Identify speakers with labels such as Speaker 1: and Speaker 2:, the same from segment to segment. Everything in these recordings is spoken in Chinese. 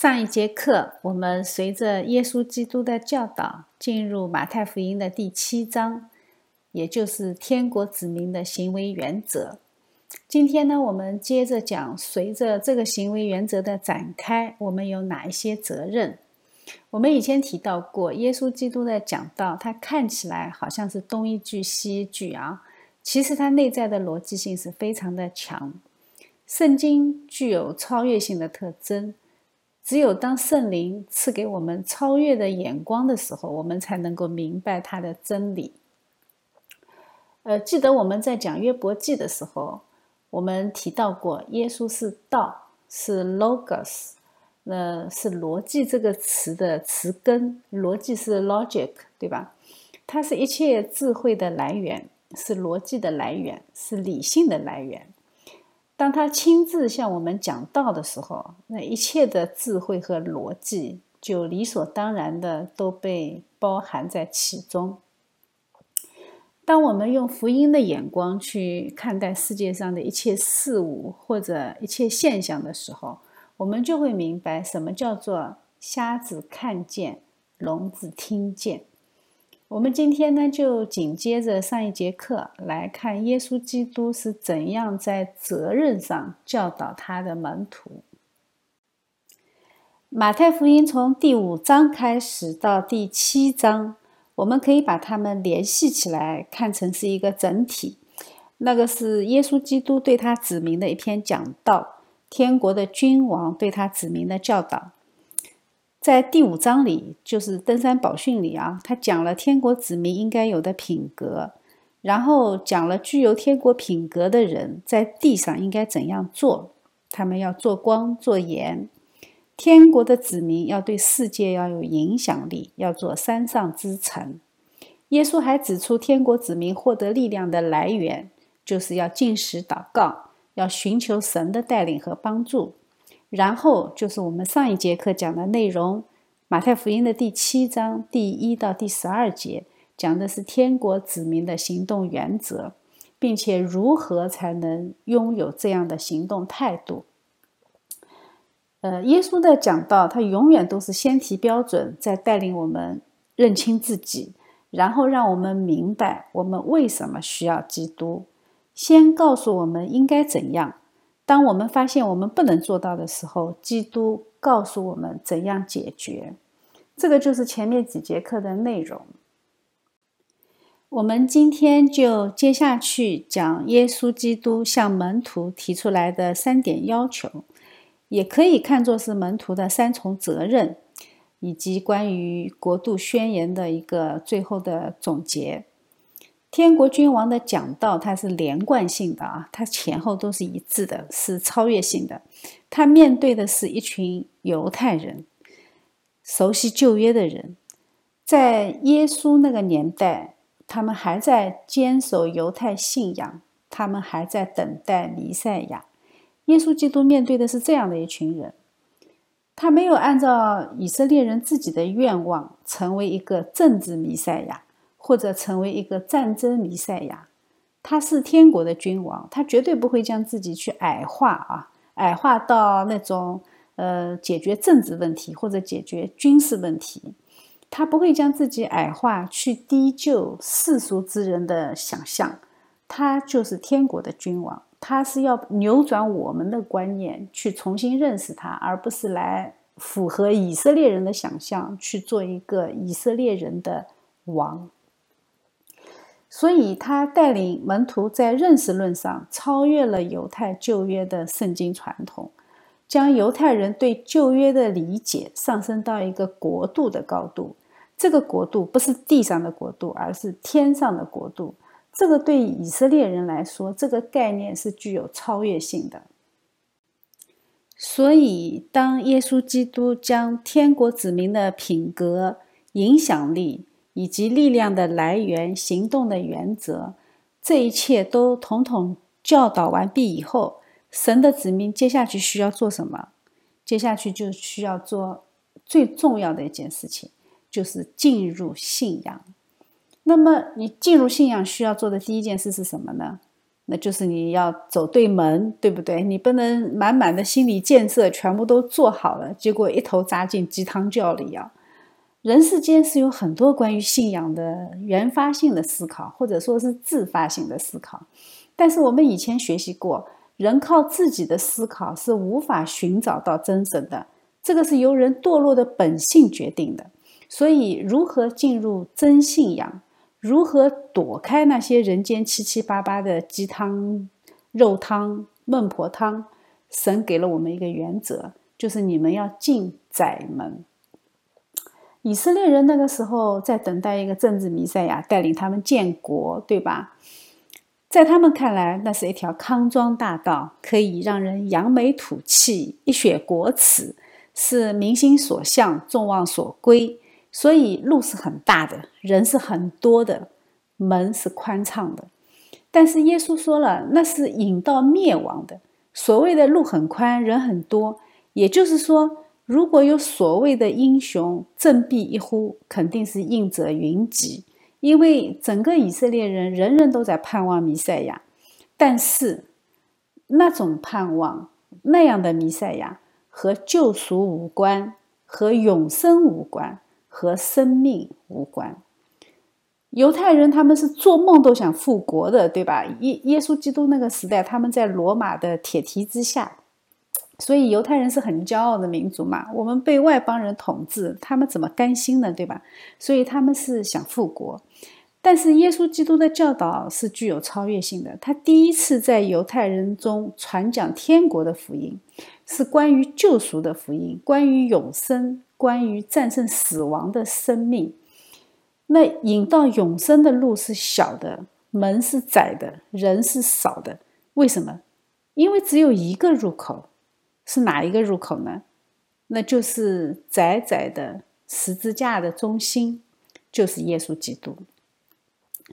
Speaker 1: 上一节课，我们随着耶稣基督的教导，进入马太福音的第七章，也就是天国子民的行为原则。今天呢，我们接着讲，随着这个行为原则的展开，我们有哪一些责任？我们以前提到过，耶稣基督的讲道，它看起来好像是东一句西一句啊，其实它内在的逻辑性是非常的强。圣经具有超越性的特征，只有当圣灵赐给我们超越的眼光的时候，我们才能够明白它的真理。呃，记得我们在讲约伯记的时候，我们提到过，耶稣是道，是 logos，那是逻辑这个词的词根，逻辑是 logic，对吧？它是一切智慧的来源，是逻辑的来源，是理性的来源。当他亲自向我们讲道的时候，那一切的智慧和逻辑就理所当然的都被包含在其中。当我们用福音的眼光去看待世界上的一切事物或者一切现象的时候，我们就会明白什么叫做瞎子看见，聋子听见。我们今天呢，就紧接着上一节课来看耶稣基督是怎样在责任上教导他的门徒。马太福音从第五章开始到第七章，我们可以把它们联系起来，看成是一个整体。那个是耶稣基督对他子民的一篇讲道，天国的君王对他子民的教导。在第五章里，就是登山宝训里啊，他讲了天国子民应该有的品格，然后讲了具有天国品格的人在地上应该怎样做。他们要做光做盐，天国的子民要对世界要有影响力，要做山上之城。耶稣还指出，天国子民获得力量的来源，就是要进食祷告，要寻求神的带领和帮助。然后就是我们上一节课讲的内容，《马太福音》的第七章第一到第十二节，讲的是天国子民的行动原则，并且如何才能拥有这样的行动态度。呃，耶稣的讲道，他永远都是先提标准，再带领我们认清自己，然后让我们明白我们为什么需要基督，先告诉我们应该怎样。当我们发现我们不能做到的时候，基督告诉我们怎样解决。这个就是前面几节课的内容。我们今天就接下去讲耶稣基督向门徒提出来的三点要求，也可以看作是门徒的三重责任，以及关于国度宣言的一个最后的总结。天国君王的讲道，它是连贯性的啊，它前后都是一致的，是超越性的。他面对的是一群犹太人，熟悉旧约的人，在耶稣那个年代，他们还在坚守犹太信仰，他们还在等待弥赛亚。耶稣基督面对的是这样的一群人，他没有按照以色列人自己的愿望，成为一个政治弥赛亚。或者成为一个战争弥赛亚，他是天国的君王，他绝对不会将自己去矮化啊，矮化到那种呃解决政治问题或者解决军事问题，他不会将自己矮化去低就世俗之人的想象，他就是天国的君王，他是要扭转我们的观念，去重新认识他，而不是来符合以色列人的想象去做一个以色列人的王。所以，他带领门徒在认识论上超越了犹太旧约的圣经传统，将犹太人对旧约的理解上升到一个国度的高度。这个国度不是地上的国度，而是天上的国度。这个对以色列人来说，这个概念是具有超越性的。所以，当耶稣基督将天国子民的品格、影响力，以及力量的来源、行动的原则，这一切都统统教导完毕以后，神的子民接下去需要做什么？接下去就需要做最重要的一件事情，就是进入信仰。那么，你进入信仰需要做的第一件事是什么呢？那就是你要走对门，对不对？你不能满满的心理建设全部都做好了，结果一头扎进鸡汤教里啊！人世间是有很多关于信仰的原发性的思考，或者说是自发性的思考。但是我们以前学习过，人靠自己的思考是无法寻找到真神的，这个是由人堕落的本性决定的。所以，如何进入真信仰，如何躲开那些人间七七八八的鸡汤、肉汤、孟婆汤，神给了我们一个原则，就是你们要进窄门。以色列人那个时候在等待一个政治弥赛亚带领他们建国，对吧？在他们看来，那是一条康庄大道，可以让人扬眉吐气、一雪国耻，是民心所向、众望所归。所以路是很大的，人是很多的，门是宽敞的。但是耶稣说了，那是引到灭亡的。所谓的路很宽，人很多，也就是说。如果有所谓的英雄振臂一呼，肯定是应者云集，因为整个以色列人人人都在盼望弥赛亚，但是那种盼望那样的弥赛亚和救赎无关，和永生无关，和生命无关。犹太人他们是做梦都想复国的，对吧？耶耶稣基督那个时代，他们在罗马的铁蹄之下。所以犹太人是很骄傲的民族嘛，我们被外邦人统治，他们怎么甘心呢？对吧？所以他们是想复国，但是耶稣基督的教导是具有超越性的。他第一次在犹太人中传讲天国的福音，是关于救赎的福音，关于永生，关于战胜死亡的生命。那引到永生的路是小的，门是窄的，人是少的。为什么？因为只有一个入口。是哪一个入口呢？那就是窄窄的十字架的中心，就是耶稣基督。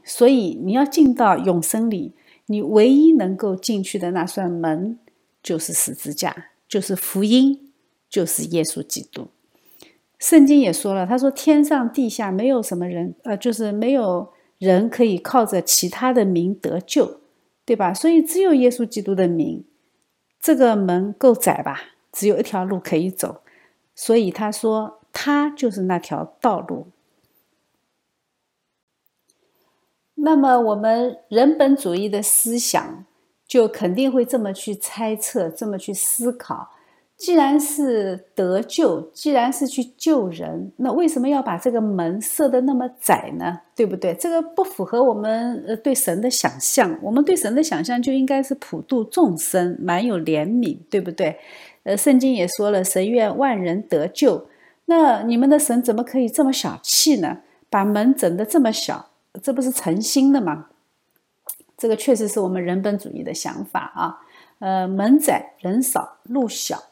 Speaker 1: 所以你要进到永生里，你唯一能够进去的那扇门，就是十字架，就是福音，就是耶稣基督。圣经也说了，他说：“天上地下没有什么人，呃，就是没有人可以靠着其他的名得救，对吧？所以只有耶稣基督的名。”这个门够窄吧？只有一条路可以走，所以他说他就是那条道路。那么我们人本主义的思想就肯定会这么去猜测，这么去思考。既然是得救，既然是去救人，那为什么要把这个门设的那么窄呢？对不对？这个不符合我们呃对神的想象。我们对神的想象就应该是普度众生，满有怜悯，对不对？呃，圣经也说了，神愿万人得救。那你们的神怎么可以这么小气呢？把门整的这么小，这不是诚心的吗？这个确实是我们人本主义的想法啊。呃，门窄人少，路小。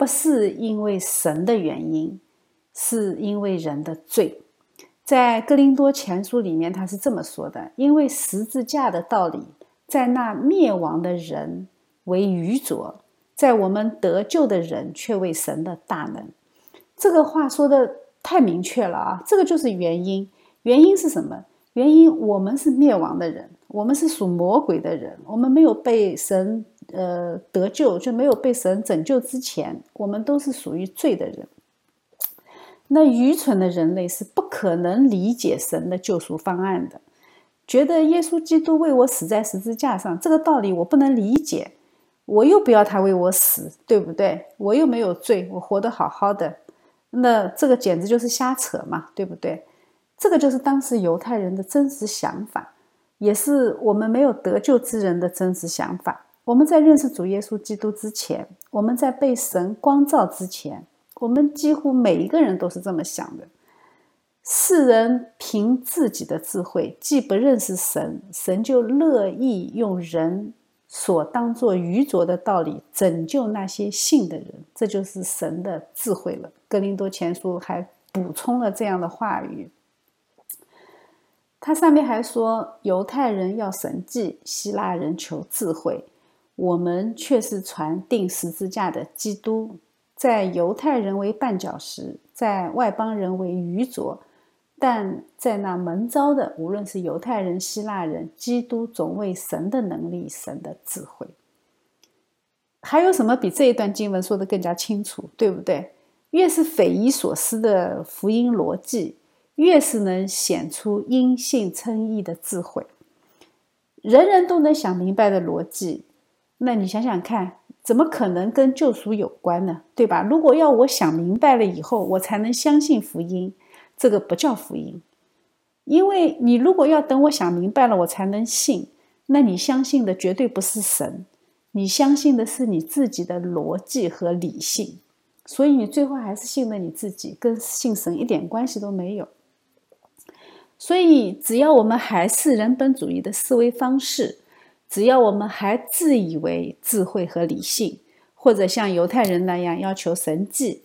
Speaker 1: 不是因为神的原因，是因为人的罪。在哥林多前书里面，他是这么说的：“因为十字架的道理，在那灭亡的人为愚拙，在我们得救的人却为神的大能。”这个话说的太明确了啊！这个就是原因。原因是什么？原因我们是灭亡的人，我们是属魔鬼的人，我们没有被神。呃，得救就没有被神拯救之前，我们都是属于罪的人。那愚蠢的人类是不可能理解神的救赎方案的，觉得耶稣基督为我死在十字架上，这个道理我不能理解，我又不要他为我死，对不对？我又没有罪，我活得好好的，那这个简直就是瞎扯嘛，对不对？这个就是当时犹太人的真实想法，也是我们没有得救之人的真实想法。我们在认识主耶稣基督之前，我们在被神光照之前，我们几乎每一个人都是这么想的：世人凭自己的智慧，既不认识神，神就乐意用人所当作愚拙的道理拯救那些信的人。这就是神的智慧了。格林多前书还补充了这样的话语，他上面还说：犹太人要神迹，希腊人求智慧。我们却是传定十字架的基督，在犹太人为绊脚石，在外邦人为愚拙。但在那门招的，无论是犹太人、希腊人，基督总为神的能力、神的智慧。还有什么比这一段经文说的更加清楚，对不对？越是匪夷所思的福音逻辑，越是能显出因信称义的智慧。人人都能想明白的逻辑，那你想想看，怎么可能跟救赎有关呢？对吧？如果要我想明白了以后，我才能相信福音。这个不叫福音，因为你如果要等我想明白了我才能信，那你相信的绝对不是神，你相信的是你自己的逻辑和理性，所以你最后还是信了你自己，跟信神一点关系都没有。所以只要我们还是人本主义的思维方式，只要我们还自以为智慧和理性，或者像犹太人那样要求神迹。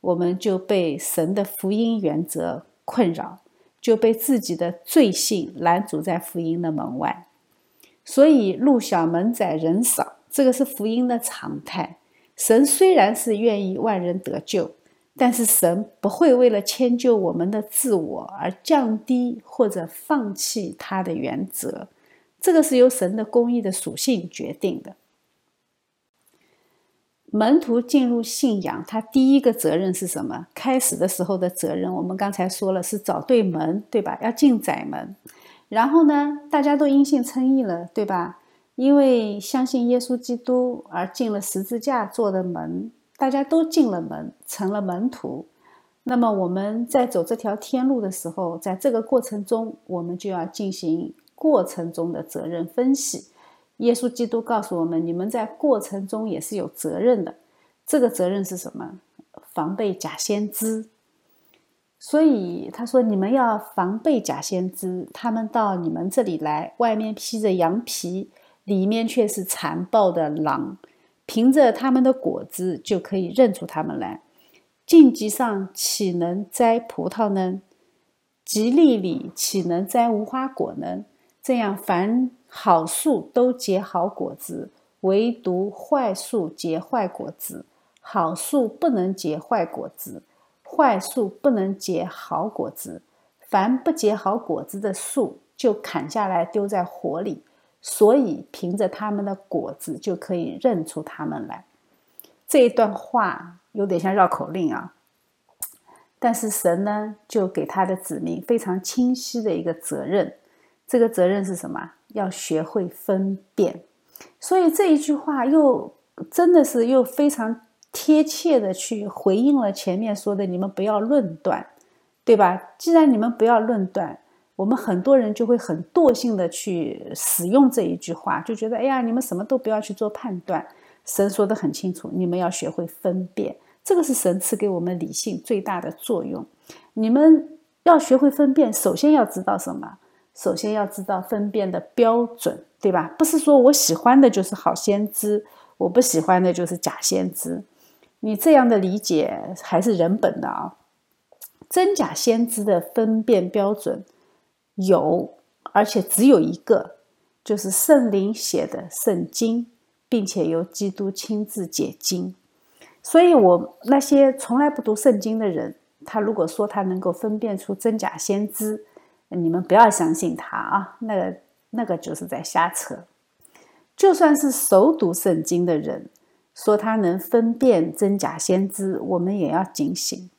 Speaker 1: 我们就被神的福音原则困扰，就被自己的罪性拦阻在福音的门外。所以路小门窄人少，这个是福音的常态。神虽然是愿意万人得救，但是神不会为了迁就我们的自我而降低或者放弃他的原则。这个是由神的公义的属性决定的。门徒进入信仰，他第一个责任是什么？开始的时候的责任，我们刚才说了是找对门，对吧？要进窄门。然后呢，大家都因信称义了，对吧？因为相信耶稣基督而进了十字架做的门，大家都进了门，成了门徒。那么我们在走这条天路的时候，在这个过程中，我们就要进行过程中的责任分析。耶稣基督告诉我们：“你们在过程中也是有责任的。这个责任是什么？防备假先知。所以他说：你们要防备假先知。他们到你们这里来，外面披着羊皮，里面却是残暴的狼。凭着他们的果子就可以认出他们来。荆棘上岂能摘葡萄呢？吉利里岂能摘无花果呢？这样凡。”好树都结好果子，唯独坏树结坏果子。好树不能结坏果子，坏树不能结好果子。凡不结好果子的树，就砍下来丢在火里。所以凭着他们的果子，就可以认出他们来。这一段话有点像绕口令啊，但是神呢，就给他的子民非常清晰的一个责任。这个责任是什么？要学会分辨，所以这一句话又真的是又非常贴切的去回应了前面说的“你们不要论断”，对吧？既然你们不要论断，我们很多人就会很惰性的去使用这一句话，就觉得哎呀，你们什么都不要去做判断。神说的很清楚，你们要学会分辨，这个是神赐给我们理性最大的作用。你们要学会分辨，首先要知道什么？首先要知道分辨的标准，对吧？不是说我喜欢的就是好先知，我不喜欢的就是假先知。你这样的理解还是人本的啊？真假先知的分辨标准有，而且只有一个，就是圣灵写的圣经，并且由基督亲自解经。所以，我那些从来不读圣经的人，他如果说他能够分辨出真假先知，你们不要相信他啊，那个那个就是在瞎扯。就算是熟读圣经的人，说他能分辨真假先知，我们也要警醒。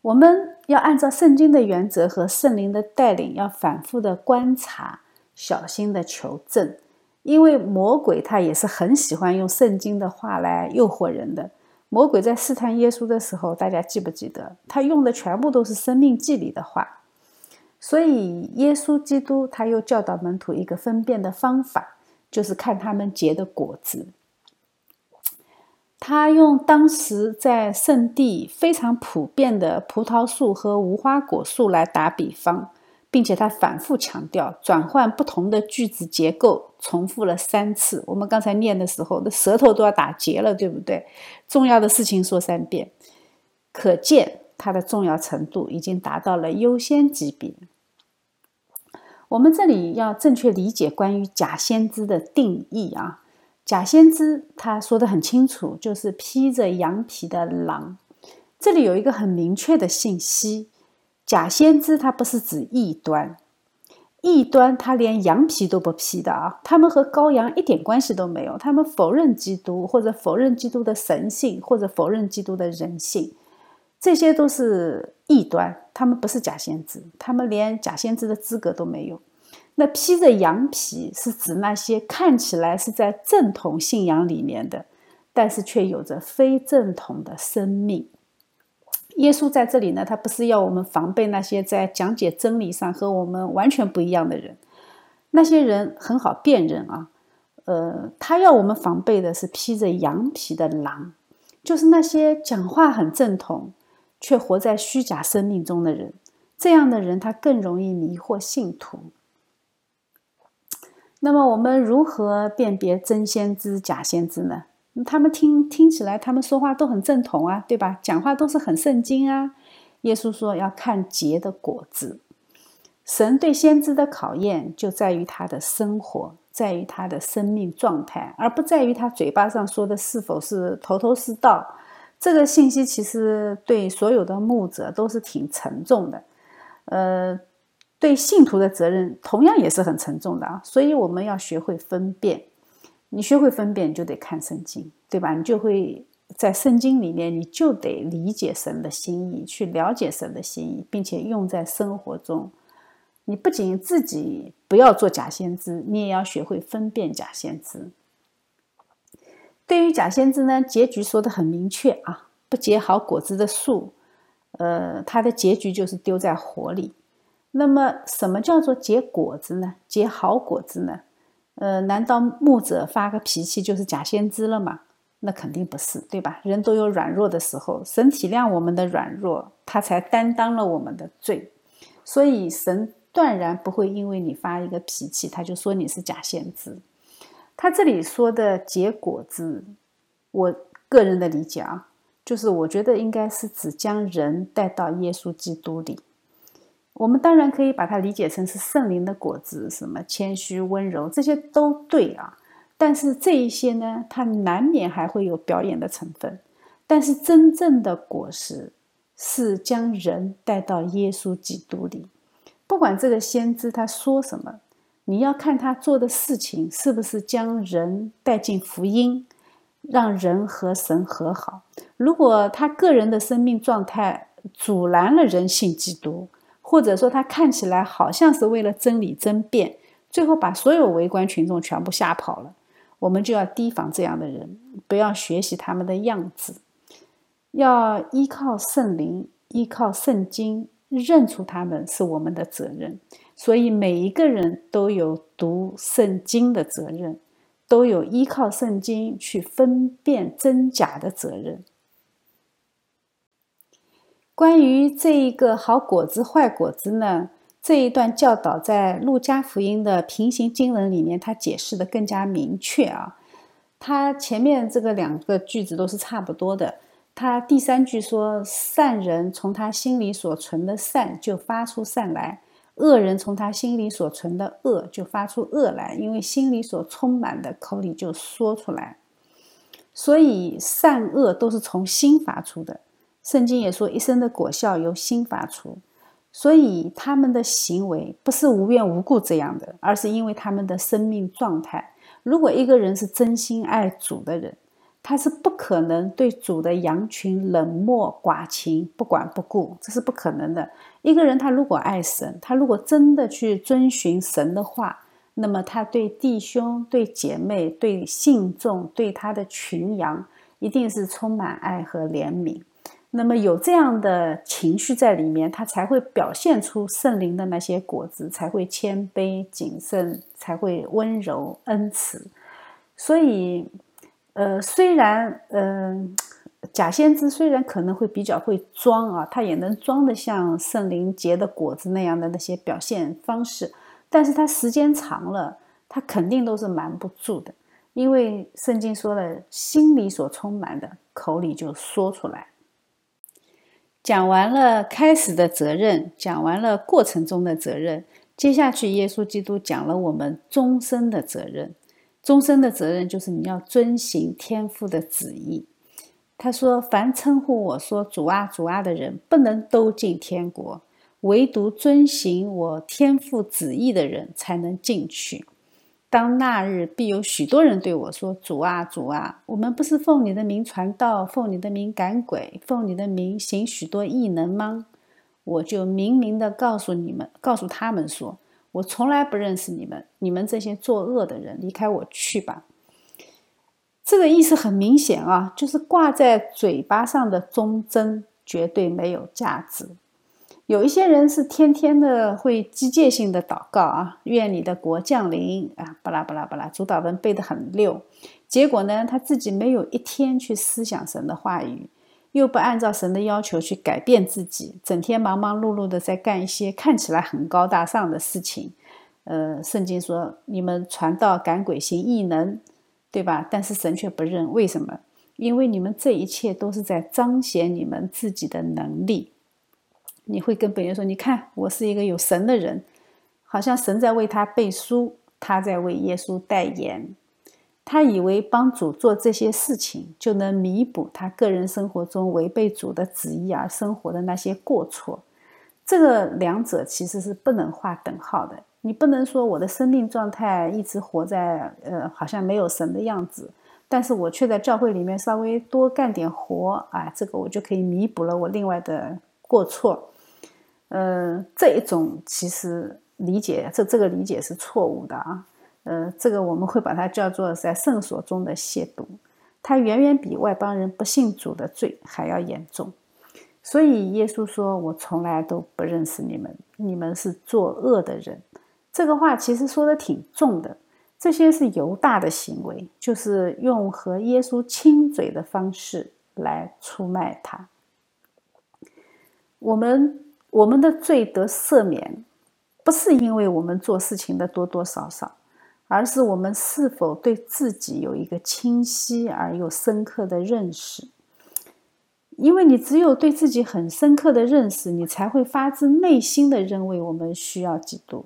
Speaker 1: 我们要按照圣经的原则和圣灵的带领，要反复的观察，小心的求证。因为魔鬼他也是很喜欢用圣经的话来诱惑人的。魔鬼在试探耶稣的时候，大家记不记得？他用的全部都是生命记里的话。所以，耶稣基督他又教导门徒一个分辨的方法，就是看他们结的果子。他用当时在圣地非常普遍的葡萄树和无花果树来打比方，并且他反复强调，转换不同的句子结构，重复了三次。我们刚才念的时候，那舌头都要打结了，对不对？重要的事情说三遍，可见它的重要程度已经达到了优先级别。我们这里要正确理解关于假先知的定义啊，假先知他说的很清楚，就是披着羊皮的狼。这里有一个很明确的信息，假先知他不是指异端，异端他连羊皮都不披的啊，他们和羔羊一点关系都没有，他们否认基督，或者否认基督的神性，或者否认基督的人性，这些都是异端，他们不是假先知，他们连假先知的资格都没有。那披着羊皮是指那些看起来是在正统信仰里面的，但是却有着非正统的生命。耶稣在这里呢，他不是要我们防备那些在讲解真理上和我们完全不一样的人，那些人很好辨认啊。呃，他要我们防备的是披着羊皮的狼，就是那些讲话很正统却活在虚假生命中的人。这样的人，他更容易迷惑信徒。那么，我们如何辨别真先知、假先知呢？他们听听起来，他们说话都很正统啊，对吧？讲话都是很圣经啊。耶稣说要看结的果子。神对先知的考验就在于他的生活，在于他的生命状态，而不在于他嘴巴上说的是否是头头是道。这个信息其实对所有的牧者都是挺沉重的，呃，对信徒的责任同样也是很沉重的啊。所以我们要学会分辨。你学会分辨，就得看圣经，对吧？你就会在圣经里面，你就得理解神的心意，去了解神的心意，并且用在生活中。你不仅自己不要做假先知，你也要学会分辨假先知。对于假先知呢，结局说的很明确啊，不结好果子的树，呃，它的结局就是丢在火里。那么，什么叫做结果子呢？结好果子呢？呃，难道牧者发个脾气就是假先知了吗？那肯定不是，对吧？人都有软弱的时候，神体谅我们的软弱，他才担当了我们的罪。所以神断然不会因为你发一个脾气，他就说你是假先知。他这里说的结果子，我个人的理解啊，就是我觉得应该是指将人带到耶稣基督里。我们当然可以把它理解成是圣灵的果子，什么谦虚、温柔，这些都对啊。但是这一些呢，它难免还会有表演的成分。但是真正的果实是将人带到耶稣基督里。不管这个先知他说什么，你要看他做的事情是不是将人带进福音，让人和神和好。如果他个人的生命状态阻拦了人性基督，或者说他看起来好像是为了真理争辩，最后把所有围观群众全部吓跑了。我们就要提防这样的人，不要学习他们的样子，要依靠圣灵，依靠圣经，认出他们是我们的责任。所以每一个人都有读圣经的责任，都有依靠圣经去分辨真假的责任。关于这一个好果子、坏果子呢？这一段教导在路加福音的平行经文里面，它解释的更加明确啊。它前面这个两个句子都是差不多的。它第三句说：“善人从他心里所存的善就发出善来，恶人从他心里所存的恶就发出恶来，因为心里所充满的，口里就说出来。所以善恶都是从心发出的。”圣经也说，一生的果效由心发出，所以他们的行为不是无缘无故这样的，而是因为他们的生命状态。如果一个人是真心爱主的人，他是不可能对主的羊群冷漠寡情、不管不顾，这是不可能的。一个人他如果爱神，他如果真的去遵循神的话，那么他对弟兄、对姐妹、对信众、对他的群羊，一定是充满爱和怜悯。那么有这样的情绪在里面，他才会表现出圣灵的那些果子，才会谦卑谨慎，才会温柔恩慈。所以，呃，虽然，嗯，假先知虽然可能会比较会装啊，他也能装得像圣灵结的果子那样的那些表现方式，但是他时间长了，他肯定都是瞒不住的，因为圣经说了，心里所充满的，口里就说出来。讲完了开始的责任，讲完了过程中的责任，接下去耶稣基督讲了我们终身的责任。终身的责任就是你要遵行天父的旨意。他说：“凡称呼我说主啊主啊的人，不能都进天国；唯独遵行我天父旨意的人才能进去。当那日，必有许多人对我说：“主啊，主啊，我们不是奉你的名传道，奉你的名赶鬼，奉你的名行许多异能吗？”我就明明的告诉你们，告诉他们说：“我从来不认识你们，你们这些作恶的人，离开我去吧。”这个意思很明显啊，就是挂在嘴巴上的忠贞绝对没有价值。有一些人是天天的会机械性的祷告啊，愿你的国降临啊，巴拉巴拉巴拉，主祷文背得很溜。结果呢，他自己没有一天去思想神的话语，又不按照神的要求去改变自己，整天忙忙碌碌的在干一些看起来很高大上的事情。呃，圣经说你们传道赶鬼行异能，对吧？但是神却不认，为什么？因为你们这一切都是在彰显你们自己的能力。你会跟本人说：“你看，我是一个有神的人，好像神在为他背书，他在为耶稣代言。他以为帮主做这些事情，就能弥补他个人生活中违背主的旨意而生活的那些过错。这个两者其实是不能画等号的。你不能说我的生命状态一直活在呃，好像没有神的样子，但是我却在教会里面稍微多干点活啊，这个我就可以弥补了我另外的过错。”呃，这一种其实理解，这这个理解是错误的啊。呃，这个我们会把它叫做在圣所中的亵渎，它远远比外邦人不信主的罪还要严重。所以耶稣说：“我从来都不认识你们，你们是作恶的人。”这个话其实说的挺重的。这些是犹大的行为，就是用和耶稣亲嘴的方式来出卖他。我们。我们的罪得赦免，不是因为我们做事情的多多少少，而是我们是否对自己有一个清晰而又深刻的认识。因为你只有对自己很深刻的认识，你才会发自内心的认为我们需要基督，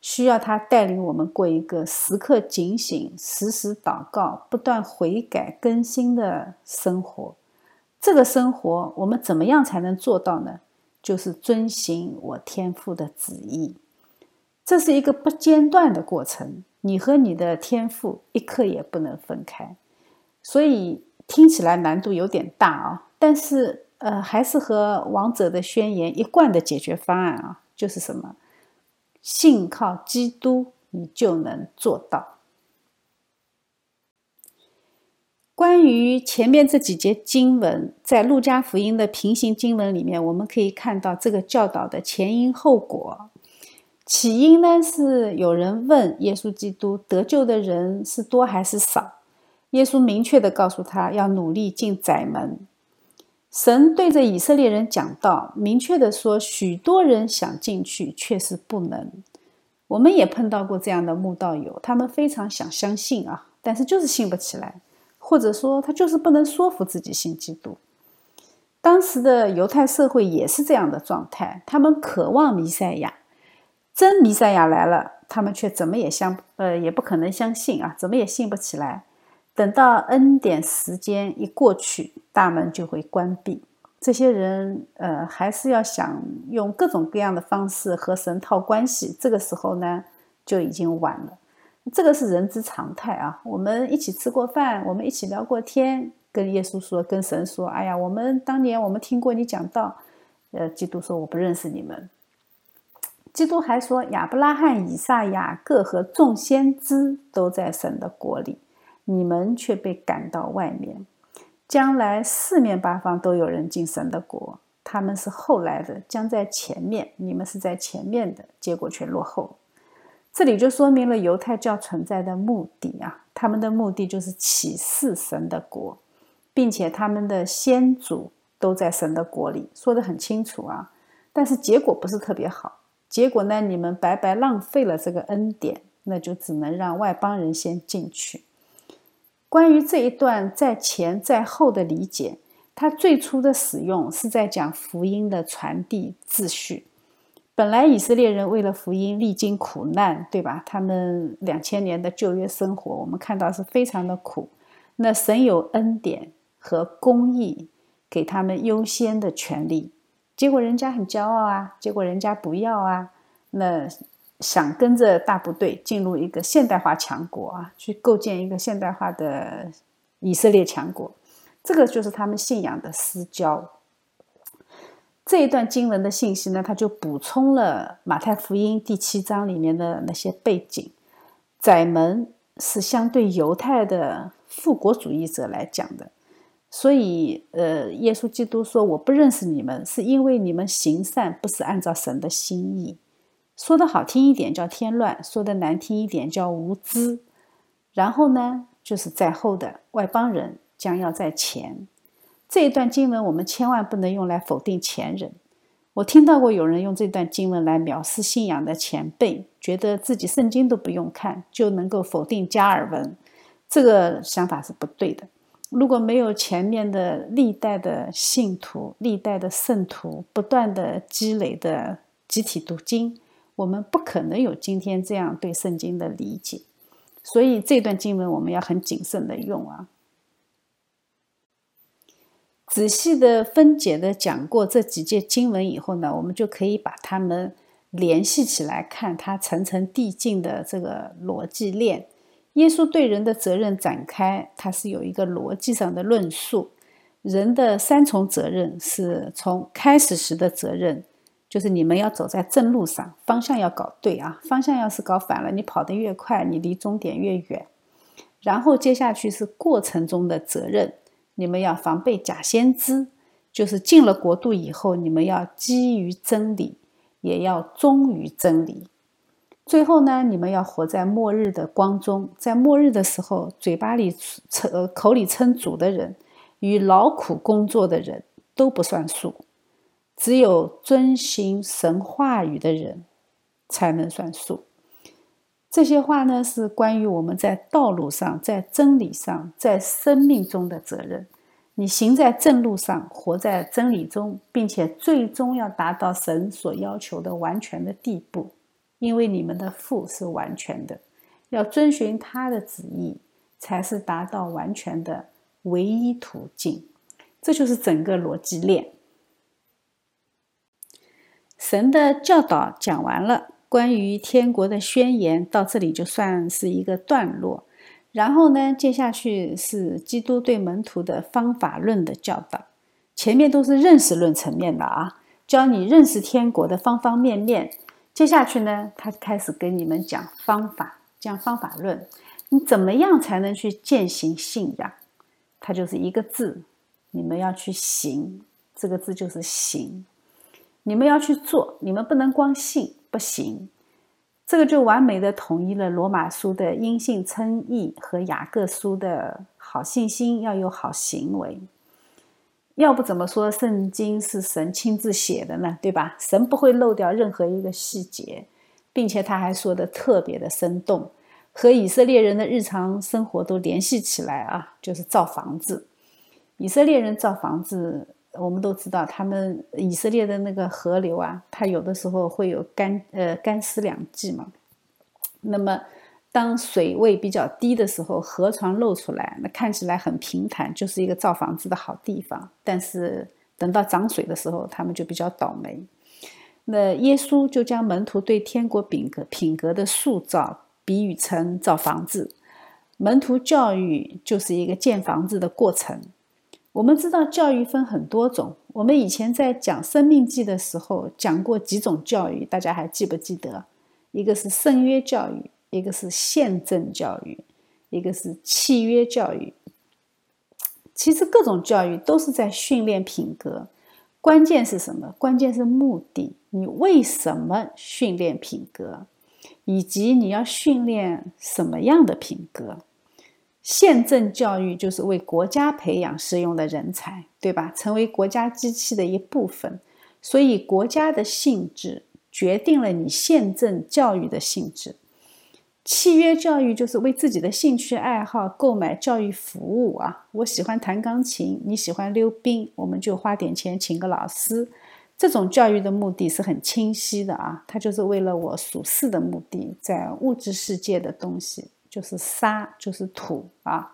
Speaker 1: 需要他带领我们过一个时刻警醒、时时祷告、不断悔改更新的生活。这个生活，我们怎么样才能做到呢？就是遵行我天父的旨意，这是一个不间断的过程。你和你的天赋一刻也不能分开，所以听起来难度有点大啊。但是，呃，还是和王者的宣言一贯的解决方案啊，就是什么？信靠基督，你就能做到。关于前面这几节经文，在路加福音的平行经文里面，我们可以看到这个教导的前因后果。起因呢是有人问耶稣基督，得救的人是多还是少？耶稣明确的告诉他要努力进窄门。神对着以色列人讲道，明确的说，许多人想进去，却是不能。我们也碰到过这样的慕道友，他们非常想相信啊，但是就是信不起来。或者说，他就是不能说服自己信基督。当时的犹太社会也是这样的状态，他们渴望弥赛亚，真弥赛亚来了，他们却怎么也相呃也不可能相信啊，怎么也信不起来。等到恩典时间一过去，大门就会关闭。这些人呃还是要想用各种各样的方式和神套关系，这个时候呢就已经晚了。这个是人之常态啊！我们一起吃过饭，我们一起聊过天，跟耶稣说，跟神说：“哎呀，我们当年我们听过你讲道。”呃，基督说：“我不认识你们。”基督还说：“亚伯拉罕、以撒、雅各和众先知都在神的国里，你们却被赶到外面。将来四面八方都有人进神的国，他们是后来的，将在前面，你们是在前面的，结果却落后。”这里就说明了犹太教存在的目的啊，他们的目的就是启示神的国，并且他们的先祖都在神的国里，说的很清楚啊。但是结果不是特别好，结果呢，你们白白浪费了这个恩典，那就只能让外邦人先进去。关于这一段在前在后的理解，它最初的使用是在讲福音的传递秩序。本来以色列人为了福音历经苦难，对吧？他们两千年的旧约生活，我们看到是非常的苦。那神有恩典和公义，给他们优先的权利。结果人家很骄傲啊，结果人家不要啊，那想跟着大部队进入一个现代化强国啊，去构建一个现代化的以色列强国，这个就是他们信仰的私交。这一段经文的信息呢，他就补充了马太福音第七章里面的那些背景。窄门是相对犹太的复国主义者来讲的，所以，呃，耶稣基督说：“我不认识你们，是因为你们行善不是按照神的心意。”说的好听一点叫添乱，说的难听一点叫无知。然后呢，就是在后的外邦人将要在前。这一段经文，我们千万不能用来否定前人。我听到过有人用这段经文来藐视信仰的前辈，觉得自己圣经都不用看就能够否定加尔文，这个想法是不对的。如果没有前面的历代的信徒、历代的圣徒不断的积累的集体读经，我们不可能有今天这样对圣经的理解。所以这段经文我们要很谨慎的用啊。仔细的分解的讲过这几节经文以后呢，我们就可以把它们联系起来看，它层层递进的这个逻辑链。耶稣对人的责任展开，它是有一个逻辑上的论述。人的三重责任是从开始时的责任，就是你们要走在正路上，方向要搞对啊，方向要是搞反了，你跑得越快，你离终点越远。然后接下去是过程中的责任。你们要防备假先知，就是进了国度以后，你们要基于真理，也要忠于真理。最后呢，你们要活在末日的光中，在末日的时候，嘴巴里称口里称主的人，与劳苦工作的人都不算数，只有遵行神话语的人才能算数。这些话呢，是关于我们在道路上、在真理上、在生命中的责任。你行在正路上，活在真理中，并且最终要达到神所要求的完全的地步，因为你们的父是完全的，要遵循他的旨意，才是达到完全的唯一途径。这就是整个逻辑链。神的教导讲完了。关于天国的宣言到这里就算是一个段落，然后呢，接下去是基督对门徒的方法论的教导。前面都是认识论层面的啊，教你认识天国的方方面面。接下去呢，他开始跟你们讲方法，讲方法论，你怎么样才能去践行信仰？它就是一个字，你们要去行，这个字就是行。你们要去做，你们不能光信。不行，这个就完美的统一了罗马书的因信称义和雅各书的好信心要有好行为。要不怎么说圣经是神亲自写的呢？对吧？神不会漏掉任何一个细节，并且他还说的特别的生动，和以色列人的日常生活都联系起来啊，就是造房子。以色列人造房子。我们都知道，他们以色列的那个河流啊，它有的时候会有干呃干湿两季嘛。那么，当水位比较低的时候，河床露出来，那看起来很平坦，就是一个造房子的好地方。但是等到涨水的时候，他们就比较倒霉。那耶稣就将门徒对天国品格品格的塑造比喻成造房子，门徒教育就是一个建房子的过程。我们知道教育分很多种。我们以前在讲《生命记》的时候讲过几种教育，大家还记不记得？一个是圣约教育，一个是宪政教育，一个是契约教育。其实各种教育都是在训练品格。关键是什么？关键是目的。你为什么训练品格？以及你要训练什么样的品格？宪政教育就是为国家培养适用的人才，对吧？成为国家机器的一部分。所以，国家的性质决定了你宪政教育的性质。契约教育就是为自己的兴趣爱好购买教育服务啊。我喜欢弹钢琴，你喜欢溜冰，我们就花点钱请个老师。这种教育的目的是很清晰的啊，它就是为了我属世的目的，在物质世界的东西。就是沙，就是土啊。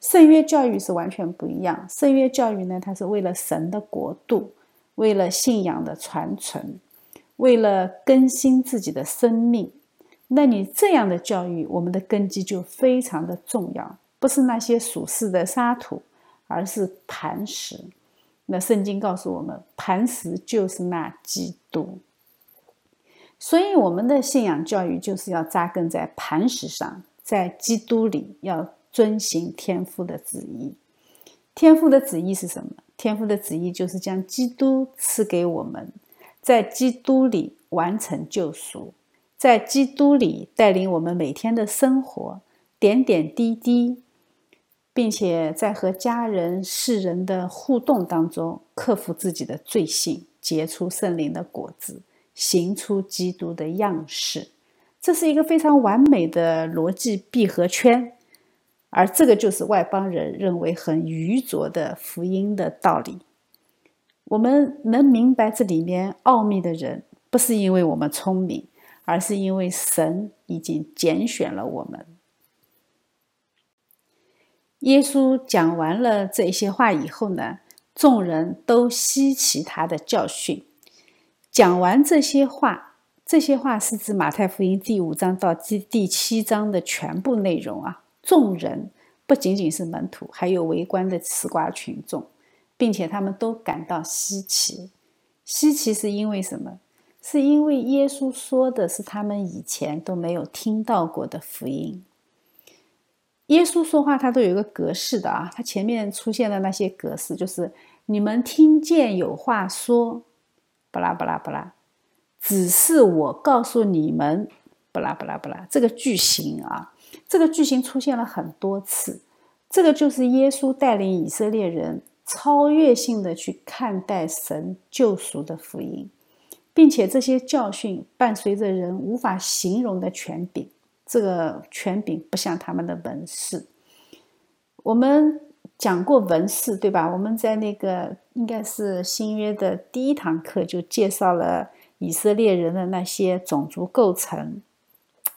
Speaker 1: 圣约教育是完全不一样。圣约教育呢，它是为了神的国度，为了信仰的传承，为了更新自己的生命。那你这样的教育，我们的根基就非常的重要，不是那些属世的沙土，而是磐石。那圣经告诉我们，磐石就是那基督。所以，我们的信仰教育就是要扎根在磐石上，在基督里，要遵行天父的旨意。天父的旨意是什么？天父的旨意就是将基督赐给我们，在基督里完成救赎，在基督里带领我们每天的生活，点点滴滴，并且在和家人、世人的互动当中，克服自己的罪性，结出圣灵的果子。行出基督的样式，这是一个非常完美的逻辑闭合圈，而这个就是外邦人认为很愚拙的福音的道理。我们能明白这里面奥秘的人，不是因为我们聪明，而是因为神已经拣选了我们。耶稣讲完了这些话以后呢，众人都稀奇他的教训。讲完这些话，这些话是指马太福音第五章到第第七章的全部内容啊。众人不仅仅是门徒，还有围观的吃瓜群众，并且他们都感到稀奇。稀奇是因为什么？是因为耶稣说的是他们以前都没有听到过的福音。耶稣说话，他都有一个格式的啊。他前面出现的那些格式，就是你们听见有话说。巴拉巴拉巴拉，只是我告诉你们，巴拉巴拉巴拉，这个句型啊，这个句型出现了很多次。这个就是耶稣带领以色列人超越性的去看待神救赎的福音，并且这些教训伴随着人无法形容的权柄。这个权柄不像他们的文士。我们。讲过文士，对吧？我们在那个应该是新约的第一堂课就介绍了以色列人的那些种族构成，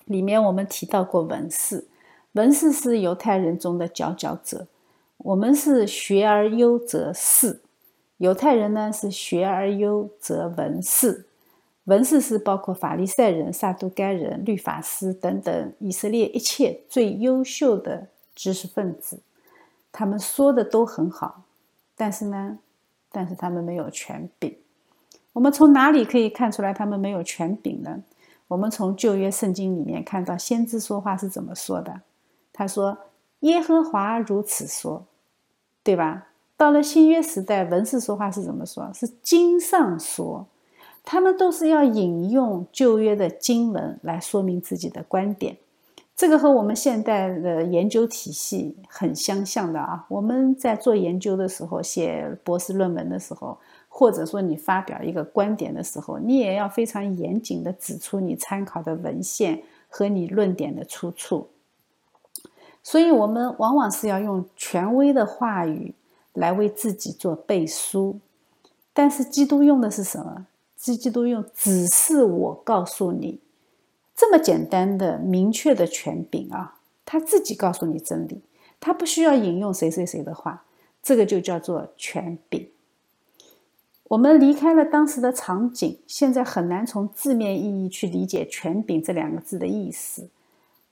Speaker 1: 里面我们提到过文士。文士是犹太人中的佼佼者，我们是学而优则仕，犹太人呢是学而优则文士。文士是包括法利赛人、撒都该人、律法师等等以色列一切最优秀的知识分子。他们说的都很好，但是呢，但是他们没有权柄。我们从哪里可以看出来他们没有权柄呢？我们从旧约圣经里面看到先知说话是怎么说的。他说：“耶和华如此说，对吧？”到了新约时代，文士说话是怎么说？是经上说。他们都是要引用旧约的经文来说明自己的观点。这个和我们现代的研究体系很相像的啊！我们在做研究的时候，写博士论文的时候，或者说你发表一个观点的时候，你也要非常严谨的指出你参考的文献和你论点的出处。所以，我们往往是要用权威的话语来为自己做背书。但是，基督用的是什么？基督用“只是我告诉你”。这么简单的、明确的权柄啊，他自己告诉你真理，他不需要引用谁谁谁的话，这个就叫做权柄。我们离开了当时的场景，现在很难从字面意义去理解“权柄”这两个字的意思。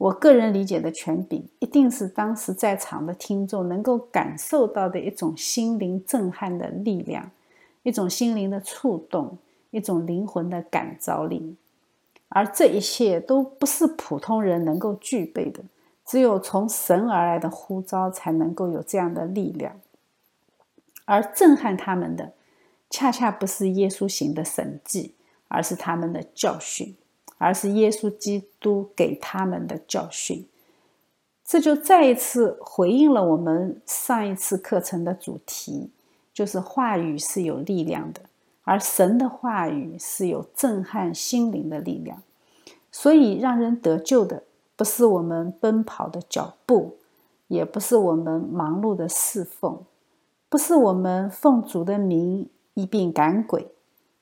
Speaker 1: 我个人理解的权柄，一定是当时在场的听众能够感受到的一种心灵震撼的力量，一种心灵的触动，一种灵魂的感召力。而这一切都不是普通人能够具备的，只有从神而来的呼召才能够有这样的力量。而震撼他们的，恰恰不是耶稣行的神迹，而是他们的教训，而是耶稣基督给他们的教训。这就再一次回应了我们上一次课程的主题，就是话语是有力量的。而神的话语是有震撼心灵的力量，所以让人得救的不是我们奔跑的脚步，也不是我们忙碌的侍奉，不是我们奉主的名一并赶鬼，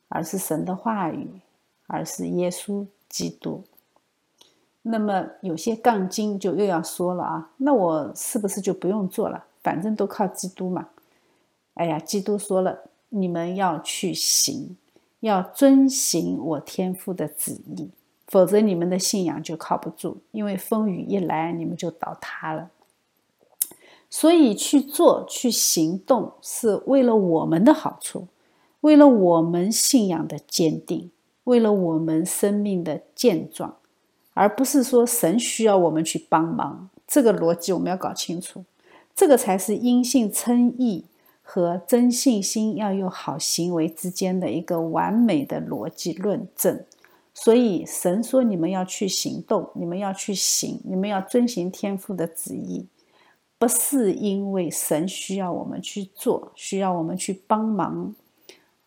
Speaker 1: 而是神的话语，而是耶稣基督。那么有些杠精就又要说了啊，那我是不是就不用做了？反正都靠基督嘛。哎呀，基督说了。你们要去行，要遵行我天父的旨意，否则你们的信仰就靠不住，因为风雨一来，你们就倒塌了。所以去做、去行动，是为了我们的好处，为了我们信仰的坚定，为了我们生命的健壮，而不是说神需要我们去帮忙。这个逻辑我们要搞清楚，这个才是因信称义。和真信心要有好行为之间的一个完美的逻辑论证，所以神说你们要去行动，你们要去行，你们要遵行天父的旨意，不是因为神需要我们去做，需要我们去帮忙，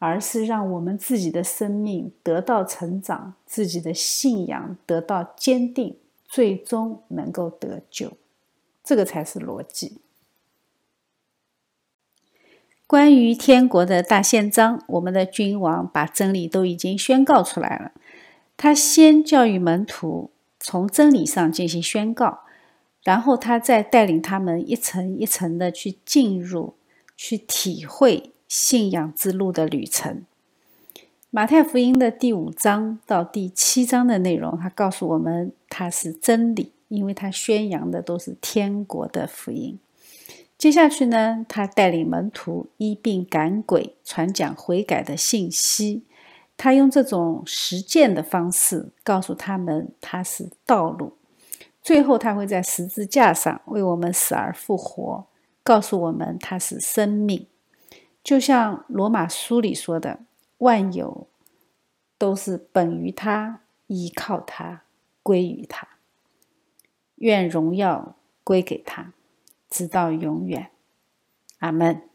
Speaker 1: 而是让我们自己的生命得到成长，自己的信仰得到坚定，最终能够得救，这个才是逻辑。关于天国的大宪章，我们的君王把真理都已经宣告出来了。他先教育门徒从真理上进行宣告，然后他再带领他们一层一层的去进入、去体会信仰之路的旅程。马太福音的第五章到第七章的内容，他告诉我们他是真理，因为他宣扬的都是天国的福音。接下去呢，他带领门徒医病赶鬼，传讲悔改的信息。他用这种实践的方式告诉他们他是道路。最后，他会在十字架上为我们死而复活，告诉我们他是生命。就像罗马书里说的：“万有都是本于他，依靠他，归于他。愿荣耀归给他。”直到永远，阿门。